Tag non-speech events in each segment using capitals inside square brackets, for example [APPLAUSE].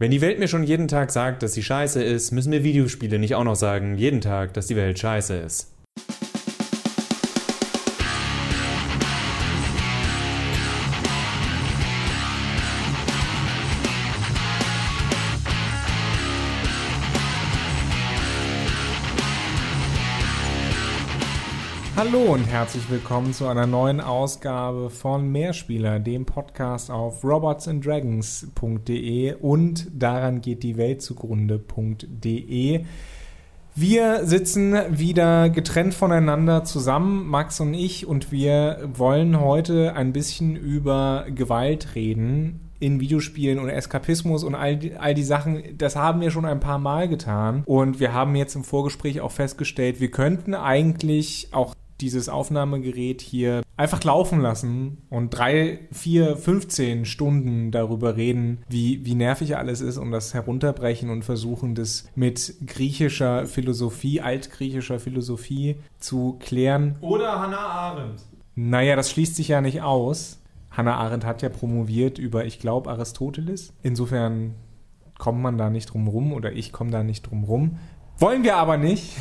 Wenn die Welt mir schon jeden Tag sagt, dass sie scheiße ist, müssen mir Videospiele nicht auch noch sagen, jeden Tag, dass die Welt scheiße ist. Hallo und herzlich willkommen zu einer neuen Ausgabe von Mehrspieler, dem Podcast auf robotsanddragons.de und daran geht die Welt zugrunde.de. Wir sitzen wieder getrennt voneinander zusammen, Max und ich, und wir wollen heute ein bisschen über Gewalt reden in Videospielen und Eskapismus und all die, all die Sachen, das haben wir schon ein paar Mal getan. Und wir haben jetzt im Vorgespräch auch festgestellt, wir könnten eigentlich auch dieses Aufnahmegerät hier einfach laufen lassen und drei, vier, 15 Stunden darüber reden, wie, wie nervig alles ist und das herunterbrechen und versuchen, das mit griechischer Philosophie, altgriechischer Philosophie zu klären. Oder Hannah Arendt. Naja, das schließt sich ja nicht aus. Hannah Arendt hat ja promoviert über, ich glaube, Aristoteles. Insofern kommt man da nicht drum rum oder ich komme da nicht drum rum. Wollen wir aber nicht.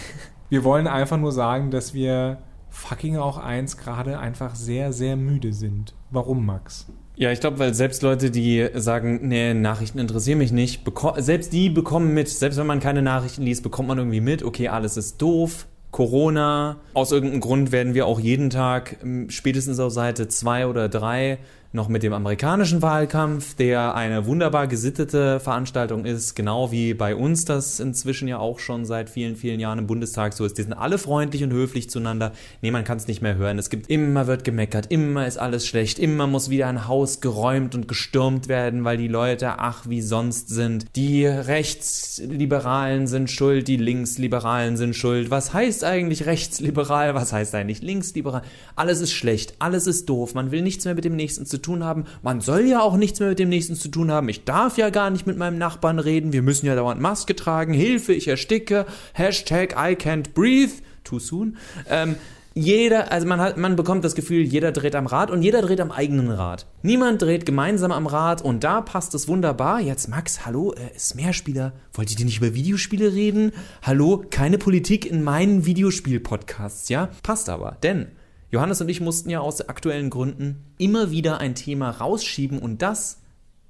Wir wollen einfach nur sagen, dass wir fucking auch eins gerade einfach sehr, sehr müde sind. Warum, Max? Ja, ich glaube, weil selbst Leute, die sagen, nee, Nachrichten interessieren mich nicht, selbst die bekommen mit, selbst wenn man keine Nachrichten liest, bekommt man irgendwie mit, okay, alles ist doof, Corona. Aus irgendeinem Grund werden wir auch jeden Tag ähm, spätestens auf Seite 2 oder 3 noch mit dem amerikanischen Wahlkampf, der eine wunderbar gesittete Veranstaltung ist, genau wie bei uns das inzwischen ja auch schon seit vielen, vielen Jahren im Bundestag so ist. Die sind alle freundlich und höflich zueinander. Nee, man kann es nicht mehr hören. Es gibt immer wird gemeckert, immer ist alles schlecht, immer muss wieder ein Haus geräumt und gestürmt werden, weil die Leute ach wie sonst sind. Die Rechtsliberalen sind schuld, die Linksliberalen sind schuld. Was heißt eigentlich rechtsliberal? Was heißt eigentlich linksliberal? Alles ist schlecht, alles ist doof. Man will nichts mehr mit dem nächsten zu tun haben. Man soll ja auch nichts mehr mit dem nächsten zu tun haben. Ich darf ja gar nicht mit meinem Nachbarn reden. Wir müssen ja dauernd Maske tragen. Hilfe, ich ersticke. Hashtag I can't breathe. Too soon. Ähm, jeder, also man hat, man bekommt das Gefühl, jeder dreht am Rad und jeder dreht am eigenen Rad. Niemand dreht gemeinsam am Rad und da passt es wunderbar. Jetzt Max, hallo, äh, ist Mehrspieler. Wollt ihr nicht über Videospiele reden? Hallo, keine Politik in meinen Videospiel-Podcasts, ja? Passt aber, denn Johannes und ich mussten ja aus aktuellen Gründen immer wieder ein Thema rausschieben und das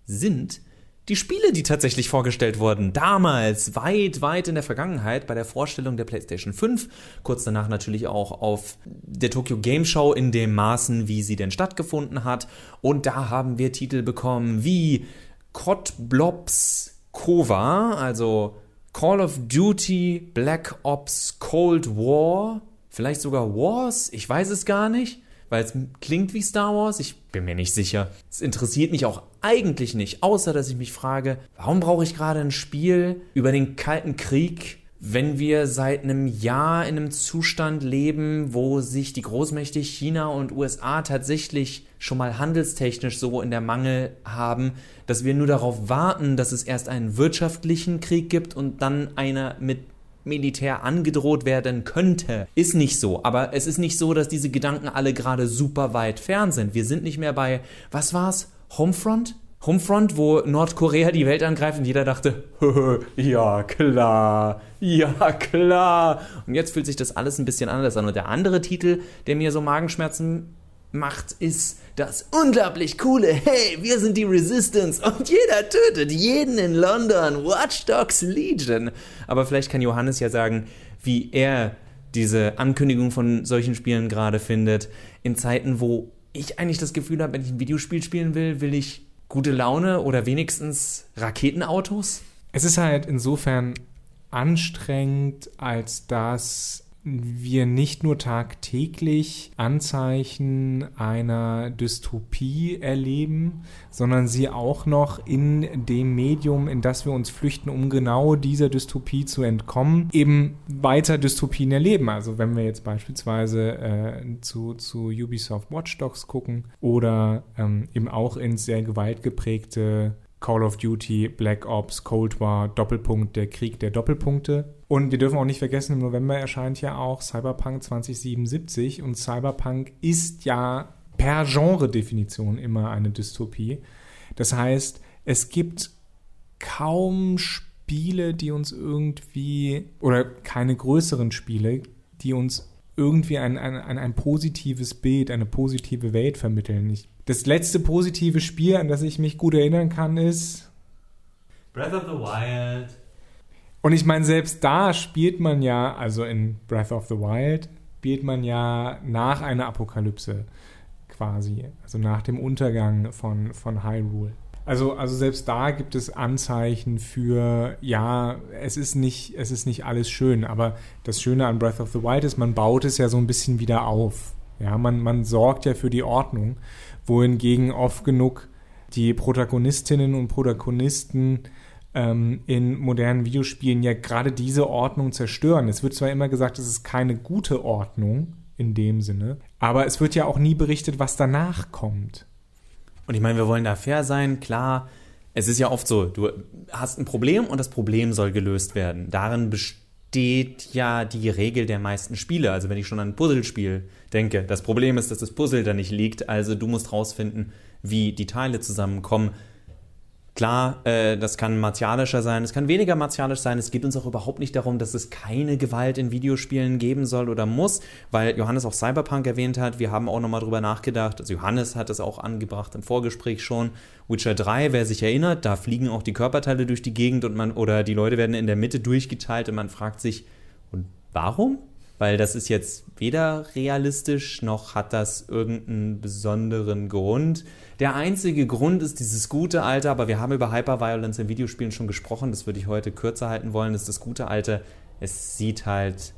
sind die Spiele, die tatsächlich vorgestellt wurden. Damals, weit, weit in der Vergangenheit, bei der Vorstellung der PlayStation 5. Kurz danach natürlich auch auf der Tokyo Game Show in dem Maßen, wie sie denn stattgefunden hat. Und da haben wir Titel bekommen wie COD Blobs Kova, also Call of Duty Black Ops Cold War Vielleicht sogar Wars? Ich weiß es gar nicht, weil es klingt wie Star Wars. Ich bin mir nicht sicher. Es interessiert mich auch eigentlich nicht, außer dass ich mich frage, warum brauche ich gerade ein Spiel über den Kalten Krieg, wenn wir seit einem Jahr in einem Zustand leben, wo sich die Großmächte China und USA tatsächlich schon mal handelstechnisch so in der Mangel haben, dass wir nur darauf warten, dass es erst einen wirtschaftlichen Krieg gibt und dann einer mit Militär angedroht werden könnte. Ist nicht so. Aber es ist nicht so, dass diese Gedanken alle gerade super weit fern sind. Wir sind nicht mehr bei, was war's? Homefront? Homefront, wo Nordkorea die Welt angreift und jeder dachte, [LAUGHS] ja klar, ja klar. Und jetzt fühlt sich das alles ein bisschen anders an. Und der andere Titel, der mir so Magenschmerzen macht, ist das unglaublich coole, hey, wir sind die Resistance und jeder tötet jeden in London, Watch Dogs Legion. Aber vielleicht kann Johannes ja sagen, wie er diese Ankündigung von solchen Spielen gerade findet, in Zeiten, wo ich eigentlich das Gefühl habe, wenn ich ein Videospiel spielen will, will ich gute Laune oder wenigstens Raketenautos? Es ist halt insofern anstrengend, als dass wir nicht nur tagtäglich Anzeichen einer Dystopie erleben, sondern sie auch noch in dem Medium, in das wir uns flüchten, um genau dieser Dystopie zu entkommen, eben weiter Dystopien erleben. Also wenn wir jetzt beispielsweise äh, zu, zu Ubisoft Watch Dogs gucken oder ähm, eben auch ins sehr gewaltgeprägte Call of Duty, Black Ops, Cold War, Doppelpunkt, der Krieg der Doppelpunkte. Und wir dürfen auch nicht vergessen, im November erscheint ja auch Cyberpunk 2077 und Cyberpunk ist ja per Genre-Definition immer eine Dystopie. Das heißt, es gibt kaum Spiele, die uns irgendwie, oder keine größeren Spiele, die uns irgendwie ein, ein, ein, ein positives Bild, eine positive Welt vermitteln. Ich, das letzte positive Spiel, an das ich mich gut erinnern kann, ist Breath of the Wild. Und ich meine, selbst da spielt man ja, also in Breath of the Wild, spielt man ja nach einer Apokalypse quasi, also nach dem Untergang von, von Hyrule. Also, also selbst da gibt es Anzeichen für, ja, es ist, nicht, es ist nicht alles schön, aber das Schöne an Breath of the Wild ist, man baut es ja so ein bisschen wieder auf. Ja, man, man sorgt ja für die Ordnung, wohingegen oft genug die Protagonistinnen und Protagonisten ähm, in modernen Videospielen ja gerade diese Ordnung zerstören. Es wird zwar immer gesagt, es ist keine gute Ordnung in dem Sinne, aber es wird ja auch nie berichtet, was danach kommt. Und ich meine, wir wollen da fair sein, klar. Es ist ja oft so, du hast ein Problem und das Problem soll gelöst werden. Darin besteht ja die Regel der meisten Spiele. Also wenn ich schon an ein Puzzlespiel denke, das Problem ist, dass das Puzzle da nicht liegt, also du musst rausfinden, wie die Teile zusammenkommen. Klar, äh, das kann martialischer sein, es kann weniger martialisch sein. Es geht uns auch überhaupt nicht darum, dass es keine Gewalt in Videospielen geben soll oder muss, weil Johannes auch Cyberpunk erwähnt hat. Wir haben auch nochmal drüber nachgedacht. Also Johannes hat es auch angebracht im Vorgespräch schon. Witcher 3, wer sich erinnert, da fliegen auch die Körperteile durch die Gegend und man oder die Leute werden in der Mitte durchgeteilt und man fragt sich, und warum? weil das ist jetzt weder realistisch noch hat das irgendeinen besonderen Grund. Der einzige Grund ist dieses gute alte, aber wir haben über Hyperviolence in Videospielen schon gesprochen, das würde ich heute kürzer halten wollen, ist das gute alte, es sieht halt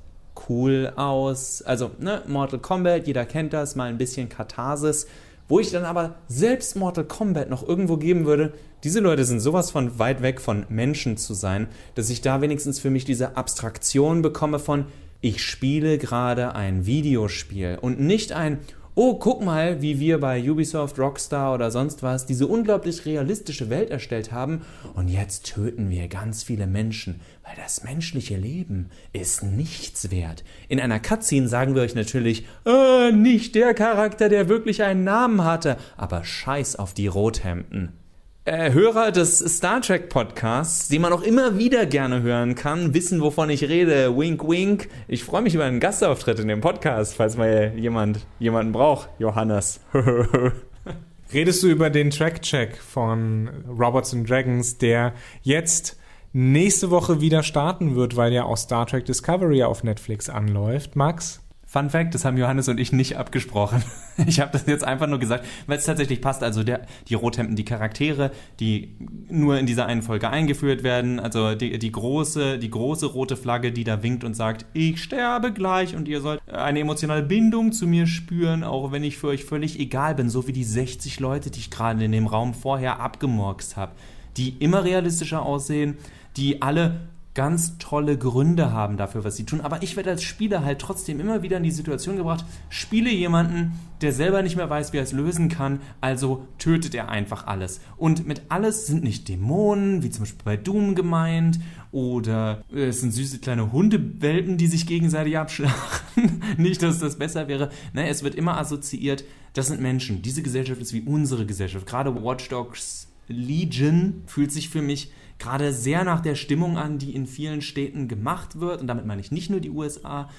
cool aus. Also, ne, Mortal Kombat, jeder kennt das, mal ein bisschen Katharsis. Wo ich dann aber selbst Mortal Kombat noch irgendwo geben würde, diese Leute sind sowas von weit weg von Menschen zu sein, dass ich da wenigstens für mich diese Abstraktion bekomme von, ich spiele gerade ein Videospiel und nicht ein, oh, guck mal, wie wir bei Ubisoft, Rockstar oder sonst was diese unglaublich realistische Welt erstellt haben. Und jetzt töten wir ganz viele Menschen, weil das menschliche Leben ist nichts wert. In einer Cutscene sagen wir euch natürlich, äh, nicht der Charakter, der wirklich einen Namen hatte, aber scheiß auf die Rothemden äh, Hörer des Star Trek Podcasts, die man auch immer wieder gerne hören kann, wissen, wovon ich rede. Wink, wink. Ich freue mich über einen Gastauftritt in dem Podcast, falls mal jemand jemanden braucht. Johannes. [LAUGHS] Redest du über den Track-Check von Robots and Dragons, der jetzt nächste Woche wieder starten wird, weil ja auch Star Trek Discovery auf Netflix anläuft, Max? Fun Fact, das haben Johannes und ich nicht abgesprochen. [LAUGHS] Ich habe das jetzt einfach nur gesagt, weil es tatsächlich passt. Also der, die Rothemden, die Charaktere, die nur in dieser einen Folge eingeführt werden. Also die, die, große, die große rote Flagge, die da winkt und sagt, ich sterbe gleich und ihr sollt eine emotionale Bindung zu mir spüren, auch wenn ich für euch völlig egal bin. So wie die 60 Leute, die ich gerade in dem Raum vorher abgemurkst habe. Die immer realistischer aussehen, die alle ganz tolle Gründe haben dafür, was sie tun. Aber ich werde als Spieler halt trotzdem immer wieder in die Situation gebracht, spiele jemanden, der selber nicht mehr weiß, wie er es lösen kann, also tötet er einfach alles. Und mit alles sind nicht Dämonen, wie zum Beispiel bei Doom gemeint, oder äh, es sind süße kleine Hundewelpen, die sich gegenseitig abschlachten. [LAUGHS] nicht, dass das besser wäre. Ne, es wird immer assoziiert, das sind Menschen. Diese Gesellschaft ist wie unsere Gesellschaft. Gerade Watch Dogs Legion fühlt sich für mich gerade sehr nach der Stimmung an, die in vielen Städten gemacht wird. Und damit meine ich nicht nur die USA.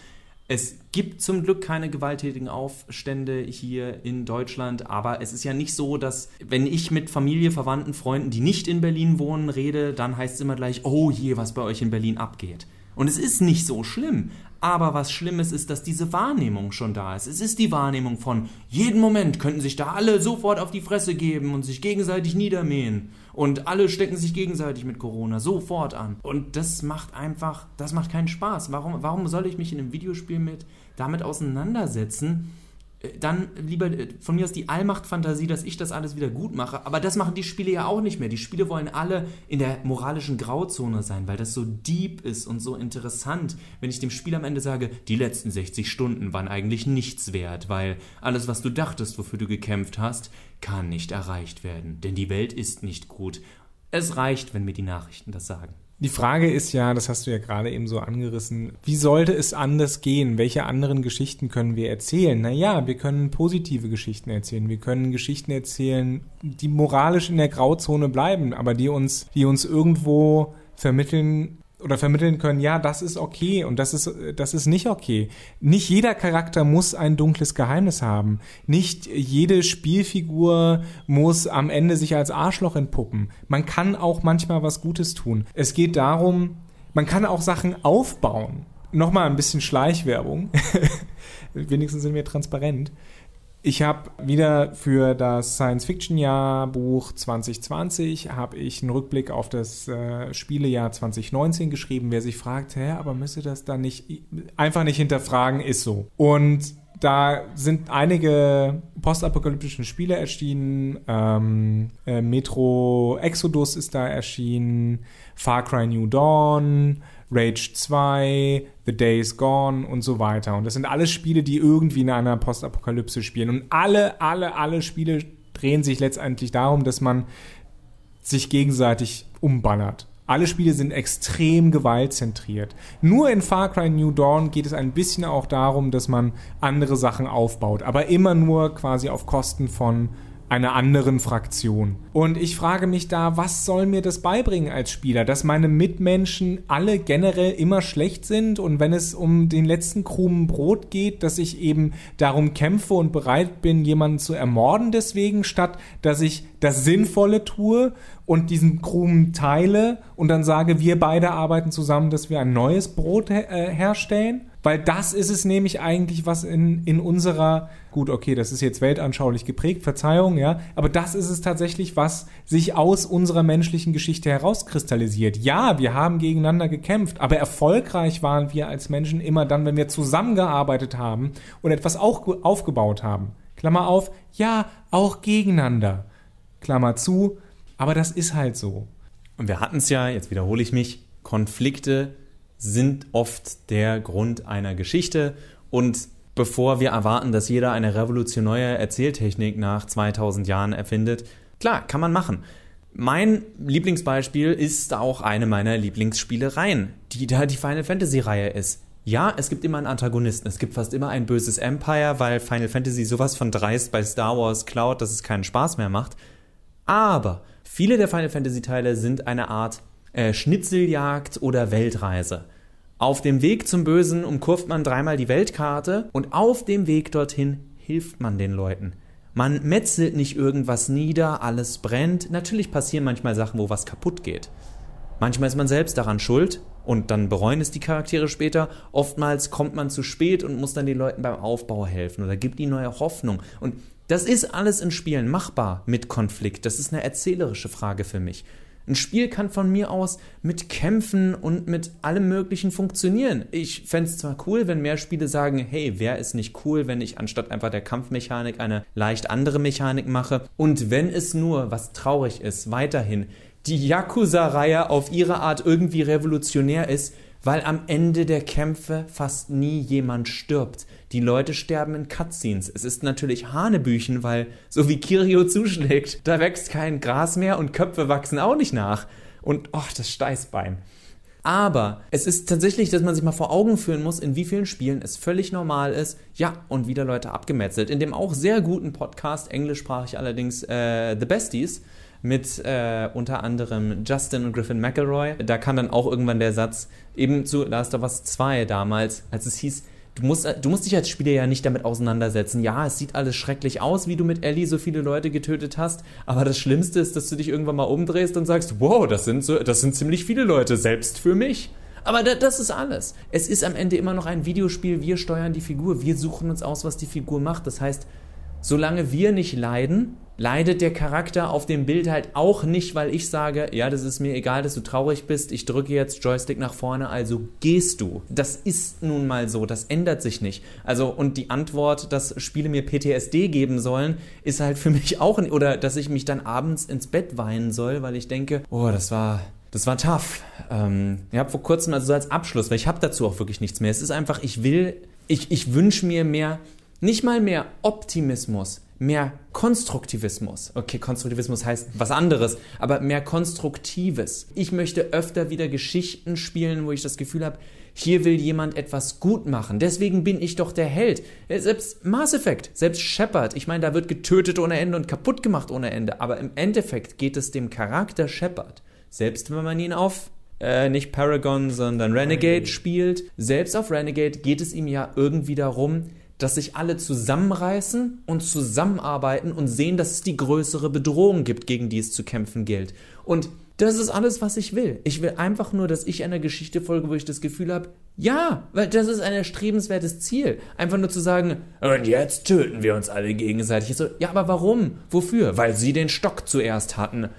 Es gibt zum Glück keine gewalttätigen Aufstände hier in Deutschland, aber es ist ja nicht so, dass wenn ich mit Familie, Verwandten, Freunden, die nicht in Berlin wohnen, rede, dann heißt es immer gleich, oh je, was bei euch in Berlin abgeht. Und es ist nicht so schlimm. Aber was Schlimmes ist, dass diese Wahrnehmung schon da ist. Es ist die Wahrnehmung von, jeden Moment könnten sich da alle sofort auf die Fresse geben und sich gegenseitig niedermähen. Und alle stecken sich gegenseitig mit Corona sofort an. Und das macht einfach, das macht keinen Spaß. Warum, warum soll ich mich in einem Videospiel mit damit auseinandersetzen? Dann lieber äh, von mir aus die Allmacht-Fantasie, dass ich das alles wieder gut mache. Aber das machen die Spiele ja auch nicht mehr. Die Spiele wollen alle in der moralischen Grauzone sein, weil das so deep ist und so interessant, wenn ich dem Spiel am Ende sage, die letzten 60 Stunden waren eigentlich nichts wert, weil alles, was du dachtest, wofür du gekämpft hast, kann nicht erreicht werden. Denn die Welt ist nicht gut. Es reicht, wenn mir die Nachrichten das sagen. Die Frage ist ja, das hast du ja gerade eben so angerissen, wie sollte es anders gehen? Welche anderen Geschichten können wir erzählen? Naja, wir können positive Geschichten erzählen. Wir können Geschichten erzählen, die moralisch in der Grauzone bleiben, aber die uns, die uns irgendwo vermitteln, oder vermitteln können, ja, das ist okay und das ist, das ist nicht okay. Nicht jeder Charakter muss ein dunkles Geheimnis haben. Nicht jede Spielfigur muss am Ende sich als Arschloch entpuppen. Man kann auch manchmal was Gutes tun. Es geht darum, man kann auch Sachen aufbauen. Nochmal ein bisschen Schleichwerbung. [LAUGHS] Wenigstens sind wir transparent. Ich habe wieder für das Science-Fiction-Jahrbuch 2020 habe ich einen Rückblick auf das äh, Spielejahr 2019 geschrieben. Wer sich fragt, hä, aber müsste das dann nicht einfach nicht hinterfragen, ist so. Und da sind einige postapokalyptische Spiele erschienen. Ähm, äh, Metro Exodus ist da erschienen, Far Cry New Dawn, Rage 2, The Days Gone und so weiter. Und das sind alles Spiele, die irgendwie in einer Postapokalypse spielen. Und alle, alle, alle Spiele drehen sich letztendlich darum, dass man sich gegenseitig umbannert. Alle Spiele sind extrem gewaltzentriert. Nur in Far Cry New Dawn geht es ein bisschen auch darum, dass man andere Sachen aufbaut, aber immer nur quasi auf Kosten von einer anderen Fraktion. Und ich frage mich da, was soll mir das beibringen als Spieler? Dass meine Mitmenschen alle generell immer schlecht sind und wenn es um den letzten Krumen Brot geht, dass ich eben darum kämpfe und bereit bin, jemanden zu ermorden deswegen, statt dass ich das Sinnvolle tue und diesen Krumen teile und dann sage, wir beide arbeiten zusammen, dass wir ein neues Brot her äh, herstellen? Weil das ist es nämlich eigentlich, was in, in unserer, gut, okay, das ist jetzt weltanschaulich geprägt, Verzeihung, ja, aber das ist es tatsächlich, was sich aus unserer menschlichen Geschichte herauskristallisiert. Ja, wir haben gegeneinander gekämpft, aber erfolgreich waren wir als Menschen immer dann, wenn wir zusammengearbeitet haben und etwas auch aufgebaut haben. Klammer auf, ja, auch gegeneinander. Klammer zu, aber das ist halt so. Und wir hatten es ja, jetzt wiederhole ich mich, Konflikte sind oft der Grund einer Geschichte und bevor wir erwarten, dass jeder eine revolutionäre Erzähltechnik nach 2000 Jahren erfindet, klar, kann man machen. Mein Lieblingsbeispiel ist auch eine meiner Lieblingsspielereien, die da die Final Fantasy Reihe ist. Ja, es gibt immer einen Antagonisten. Es gibt fast immer ein böses Empire, weil Final Fantasy sowas von dreist bei Star Wars klaut, dass es keinen Spaß mehr macht. Aber viele der Final Fantasy Teile sind eine Art äh, Schnitzeljagd oder Weltreise. Auf dem Weg zum Bösen umkurvt man dreimal die Weltkarte und auf dem Weg dorthin hilft man den Leuten. Man metzelt nicht irgendwas nieder, alles brennt. Natürlich passieren manchmal Sachen, wo was kaputt geht. Manchmal ist man selbst daran schuld und dann bereuen es die Charaktere später. Oftmals kommt man zu spät und muss dann den Leuten beim Aufbau helfen oder gibt ihnen neue Hoffnung. Und das ist alles in Spielen machbar mit Konflikt. Das ist eine erzählerische Frage für mich. Ein Spiel kann von mir aus mit Kämpfen und mit allem Möglichen funktionieren. Ich fände es zwar cool, wenn mehr Spiele sagen, hey, wäre es nicht cool, wenn ich anstatt einfach der Kampfmechanik eine leicht andere Mechanik mache. Und wenn es nur, was traurig ist, weiterhin die Yakuza-Reihe auf ihre Art irgendwie revolutionär ist, weil am Ende der Kämpfe fast nie jemand stirbt. Die Leute sterben in Cutscenes. Es ist natürlich Hanebüchen, weil so wie Kirio zuschlägt, da wächst kein Gras mehr und Köpfe wachsen auch nicht nach. Und oh, das Steißbein. Aber es ist tatsächlich, dass man sich mal vor Augen führen muss, in wie vielen Spielen es völlig normal ist, ja, und wieder Leute abgemetzelt. In dem auch sehr guten Podcast, englischsprachig allerdings, äh, The Besties, mit äh, unter anderem Justin und Griffin McElroy. Da kam dann auch irgendwann der Satz, eben zu Last of Us 2 damals, als es hieß, du musst, du musst dich als Spieler ja nicht damit auseinandersetzen. Ja, es sieht alles schrecklich aus, wie du mit Ellie so viele Leute getötet hast, aber das Schlimmste ist, dass du dich irgendwann mal umdrehst und sagst, wow, das sind, so, das sind ziemlich viele Leute, selbst für mich. Aber da, das ist alles. Es ist am Ende immer noch ein Videospiel, wir steuern die Figur, wir suchen uns aus, was die Figur macht. Das heißt, solange wir nicht leiden, leidet der Charakter auf dem Bild halt auch nicht, weil ich sage, ja, das ist mir egal, dass du traurig bist, ich drücke jetzt Joystick nach vorne, also gehst du. Das ist nun mal so, das ändert sich nicht. Also und die Antwort, dass Spiele mir PTSD geben sollen, ist halt für [LAUGHS] mich auch oder dass ich mich dann abends ins Bett weinen soll, weil ich denke, oh, das war das war tough. Ähm, ich habe vor kurzem, also so als Abschluss, weil ich habe dazu auch wirklich nichts mehr. Es ist einfach, ich will, ich, ich wünsche mir mehr, nicht mal mehr Optimismus, mehr Konstruktivismus. Okay, Konstruktivismus heißt was anderes, aber mehr Konstruktives. Ich möchte öfter wieder Geschichten spielen, wo ich das Gefühl habe, hier will jemand etwas gut machen. Deswegen bin ich doch der Held. Selbst Mass Effect, selbst Shepard, ich meine, da wird getötet ohne Ende und kaputt gemacht ohne Ende. Aber im Endeffekt geht es dem Charakter Shepard, selbst wenn man ihn auf äh, nicht Paragon, sondern Renegade, Renegade spielt, selbst auf Renegade geht es ihm ja irgendwie darum, dass sich alle zusammenreißen und zusammenarbeiten und sehen, dass es die größere Bedrohung gibt, gegen die es zu kämpfen gilt. Und das ist alles, was ich will. Ich will einfach nur, dass ich einer Geschichte folge, wo ich das Gefühl habe, ja, weil das ist ein erstrebenswertes Ziel. Einfach nur zu sagen, und jetzt töten wir uns alle gegenseitig. So, ja, aber warum? Wofür? Weil sie den Stock zuerst hatten.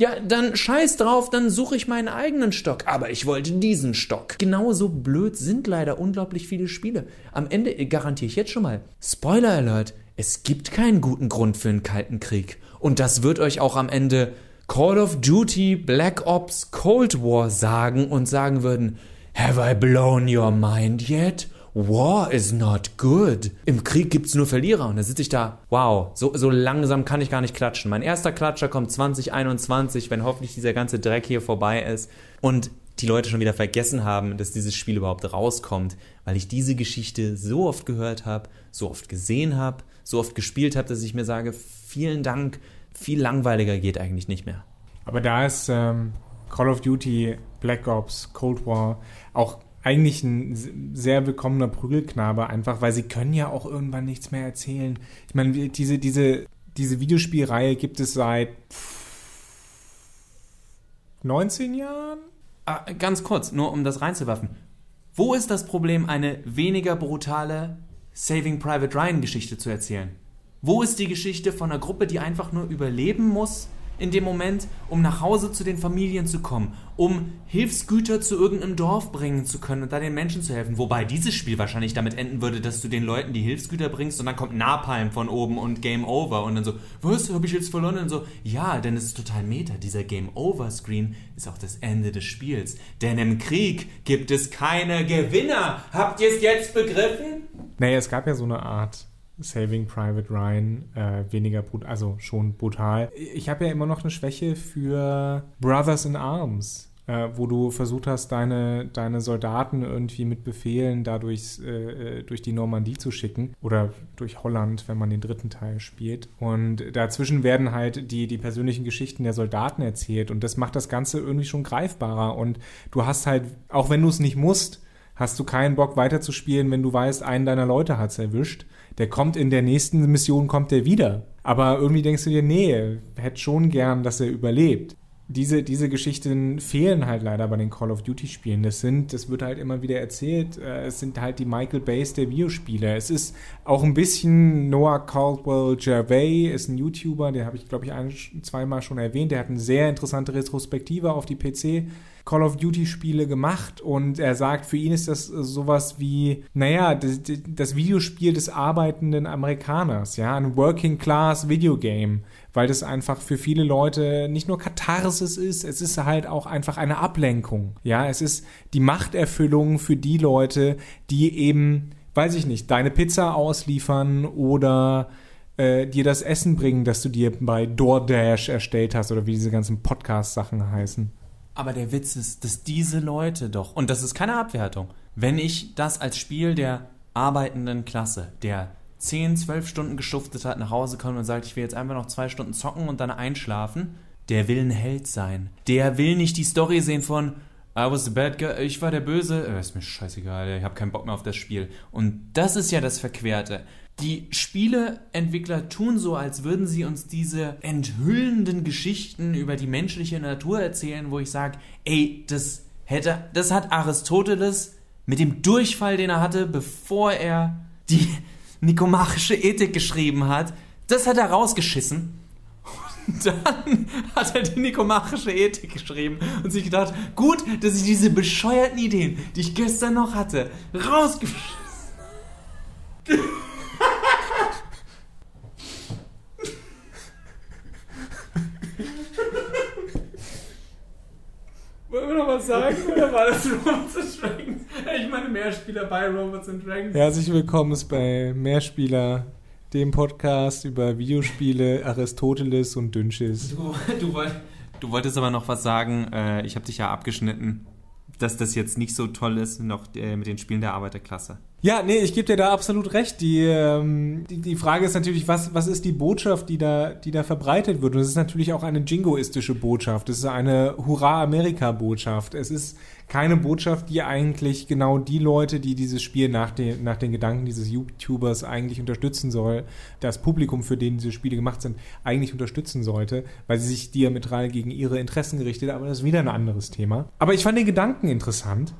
Ja, dann scheiß drauf, dann suche ich meinen eigenen Stock. Aber ich wollte diesen Stock. Genauso blöd sind leider unglaublich viele Spiele. Am Ende garantiere ich jetzt schon mal. Spoiler Alert. Es gibt keinen guten Grund für einen kalten Krieg. Und das wird euch auch am Ende Call of Duty, Black Ops, Cold War sagen und sagen würden, Have I blown your mind yet? War is not good. Im Krieg gibt's nur Verlierer. Und da sitze ich da, wow, so, so langsam kann ich gar nicht klatschen. Mein erster Klatscher kommt 2021, wenn hoffentlich dieser ganze Dreck hier vorbei ist. Und die Leute schon wieder vergessen haben, dass dieses Spiel überhaupt rauskommt, weil ich diese Geschichte so oft gehört habe, so oft gesehen habe, so oft gespielt habe, dass ich mir sage, vielen Dank, viel langweiliger geht eigentlich nicht mehr. Aber da ist ähm, Call of Duty, Black Ops, Cold War auch eigentlich ein sehr willkommener Prügelknabe, einfach weil sie können ja auch irgendwann nichts mehr erzählen. Ich meine, diese, diese, diese Videospielreihe gibt es seit 19 Jahren? Ah, ganz kurz, nur um das reinzuwerfen. Wo ist das Problem, eine weniger brutale Saving Private Ryan Geschichte zu erzählen? Wo ist die Geschichte von einer Gruppe, die einfach nur überleben muss in dem Moment, um nach Hause zu den Familien zu kommen, um Hilfsgüter zu irgendeinem Dorf bringen zu können und da den Menschen zu helfen. Wobei dieses Spiel wahrscheinlich damit enden würde, dass du den Leuten die Hilfsgüter bringst und dann kommt Napalm von oben und Game Over und dann so, was, hab ich jetzt verloren? Und so, ja, denn es ist total meta. Dieser Game Over Screen ist auch das Ende des Spiels. Denn im Krieg gibt es keine Gewinner. Habt ihr es jetzt begriffen? Naja, es gab ja so eine Art Saving Private Ryan äh, weniger brutal, also schon brutal. Ich habe ja immer noch eine Schwäche für Brothers in Arms, äh, wo du versucht hast, deine, deine Soldaten irgendwie mit Befehlen dadurch äh, äh, durch die Normandie zu schicken oder durch Holland, wenn man den dritten Teil spielt. Und dazwischen werden halt die, die persönlichen Geschichten der Soldaten erzählt und das macht das Ganze irgendwie schon greifbarer. Und du hast halt, auch wenn du es nicht musst, hast du keinen Bock weiterzuspielen, wenn du weißt, einen deiner Leute hat es erwischt der kommt in der nächsten Mission, kommt der wieder. Aber irgendwie denkst du dir, nee, hätte schon gern, dass er überlebt. Diese, diese Geschichten fehlen halt leider bei den Call of Duty Spielen. Das sind, das wird halt immer wieder erzählt, äh, es sind halt die Michael Bays der Videospiele. Es ist auch ein bisschen Noah Caldwell Gervais, ist ein YouTuber, den habe ich, glaube ich, ein, zweimal schon erwähnt. Der hat eine sehr interessante Retrospektive auf die PC Call of Duty Spiele gemacht und er sagt, für ihn ist das sowas wie, naja, das, das Videospiel des arbeitenden Amerikaners, ja, ein Working Class Videogame, weil das einfach für viele Leute nicht nur Katharsis ist, es ist halt auch einfach eine Ablenkung, ja, es ist die Machterfüllung für die Leute, die eben, weiß ich nicht, deine Pizza ausliefern oder äh, dir das Essen bringen, das du dir bei DoorDash erstellt hast oder wie diese ganzen Podcast-Sachen heißen. Aber der Witz ist, dass diese Leute doch, und das ist keine Abwertung, wenn ich das als Spiel der arbeitenden Klasse, der 10, 12 Stunden geschuftet hat, nach Hause kommt und sagt, ich will jetzt einfach noch zwei Stunden zocken und dann einschlafen, der will ein Held sein. Der will nicht die Story sehen von, I was the bad guy, ich war der Böse, äh, ist mir scheißegal, ich habe keinen Bock mehr auf das Spiel. Und das ist ja das Verquerte die Spieleentwickler tun so, als würden sie uns diese enthüllenden Geschichten über die menschliche Natur erzählen, wo ich sage, ey, das hätte, das hat Aristoteles mit dem Durchfall, den er hatte, bevor er die [LAUGHS] nikomachische Ethik geschrieben hat, das hat er rausgeschissen. Und dann [LAUGHS] hat er die nikomachische Ethik geschrieben und sich gedacht, gut, dass ich diese bescheuerten Ideen, die ich gestern noch hatte, rausgeschissen [LAUGHS] sagen? Oder war das [LAUGHS] Robots and Dragons? Ich meine Mehrspieler bei Robots and Dragons. Herzlich willkommen bei Mehrspieler dem Podcast über Videospiele, Aristoteles und Dünnschiss. Du, du, wollt, du wolltest aber noch was sagen. Äh, ich habe dich ja abgeschnitten, dass das jetzt nicht so toll ist, noch äh, mit den Spielen der Arbeiterklasse. Ja, nee, ich gebe dir da absolut recht. Die, ähm, die, die Frage ist natürlich, was, was ist die Botschaft, die da, die da verbreitet wird? Und es ist natürlich auch eine jingoistische Botschaft. Es ist eine Hurra-Amerika-Botschaft. Es ist keine Botschaft, die eigentlich genau die Leute, die dieses Spiel nach den, nach den Gedanken dieses YouTubers eigentlich unterstützen soll, das Publikum, für den diese Spiele gemacht sind, eigentlich unterstützen sollte, weil sie sich diametral gegen ihre Interessen gerichtet, aber das ist wieder ein anderes Thema. Aber ich fand den Gedanken interessant.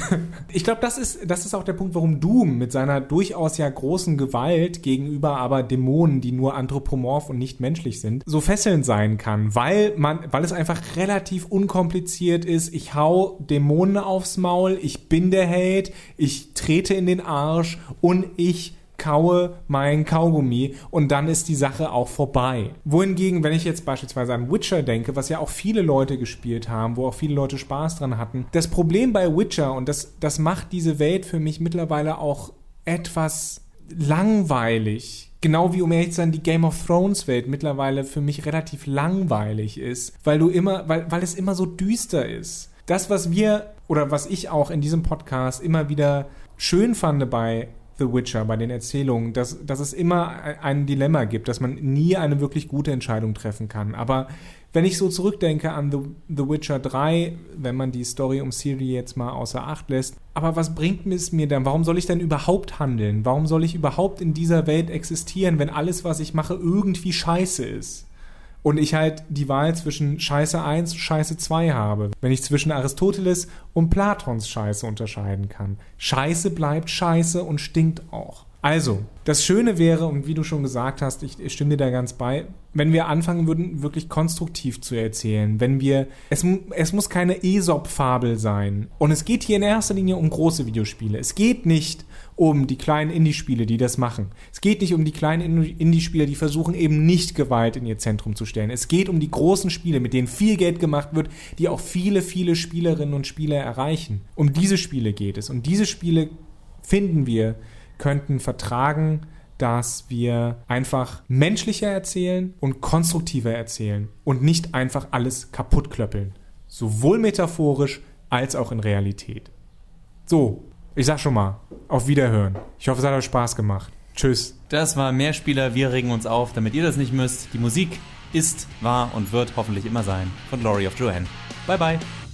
[LAUGHS] ich glaube, das ist, das ist auch der Punkt, warum Doom mit seiner durchaus ja großen Gewalt gegenüber aber Dämonen, die nur anthropomorph und nicht menschlich sind, so fesselnd sein kann, weil man, weil es einfach relativ unkompliziert ist. Ich hau Dämonen aufs Maul, ich bin der Held, ich trete in den Arsch und ich kaue mein Kaugummi und dann ist die Sache auch vorbei. Wohingegen, wenn ich jetzt beispielsweise an Witcher denke, was ja auch viele Leute gespielt haben, wo auch viele Leute Spaß dran hatten, das Problem bei Witcher, und das, das macht diese Welt für mich mittlerweile auch etwas langweilig. Genau wie um ehrlich zu sein, die Game of Thrones Welt mittlerweile für mich relativ langweilig ist, weil du immer, weil, weil es immer so düster ist das, was wir oder was ich auch in diesem Podcast immer wieder schön fand bei The Witcher, bei den Erzählungen, dass, dass es immer ein Dilemma gibt, dass man nie eine wirklich gute Entscheidung treffen kann. Aber wenn ich so zurückdenke an The, The Witcher 3, wenn man die Story um Ciri jetzt mal außer Acht lässt, aber was bringt es mir dann? Warum soll ich denn überhaupt handeln? Warum soll ich überhaupt in dieser Welt existieren, wenn alles, was ich mache, irgendwie scheiße ist? Und ich halt die Wahl zwischen Scheiße 1 und Scheiße 2 habe, wenn ich zwischen Aristoteles und Platons Scheiße unterscheiden kann. Scheiße bleibt Scheiße und stinkt auch. Also, das Schöne wäre, und wie du schon gesagt hast, ich, ich, stimme dir da ganz bei, wenn wir anfangen würden, wirklich konstruktiv zu erzählen, wenn wir, es, es muss keine Aesop-Fabel sein. Und es geht hier in erster Linie um große Videospiele. Es geht nicht um die kleinen Indie-Spiele, die das machen. Es geht nicht um die kleinen Indie-Spiele, die versuchen eben nicht Gewalt in ihr Zentrum zu stellen. Es geht um die großen Spiele, mit denen viel Geld gemacht wird, die auch viele, viele Spielerinnen und Spieler erreichen. Um diese Spiele geht es. Und diese Spiele, finden wir, könnten vertragen, dass wir einfach menschlicher erzählen und konstruktiver erzählen und nicht einfach alles kaputtklöppeln. Sowohl metaphorisch als auch in Realität. So, ich sag schon mal, auf Wiederhören. Ich hoffe, es hat euch Spaß gemacht. Tschüss. Das war Mehrspieler. Wir regen uns auf, damit ihr das nicht müsst. Die Musik ist, war und wird hoffentlich immer sein von Glory of Joanne. Bye bye.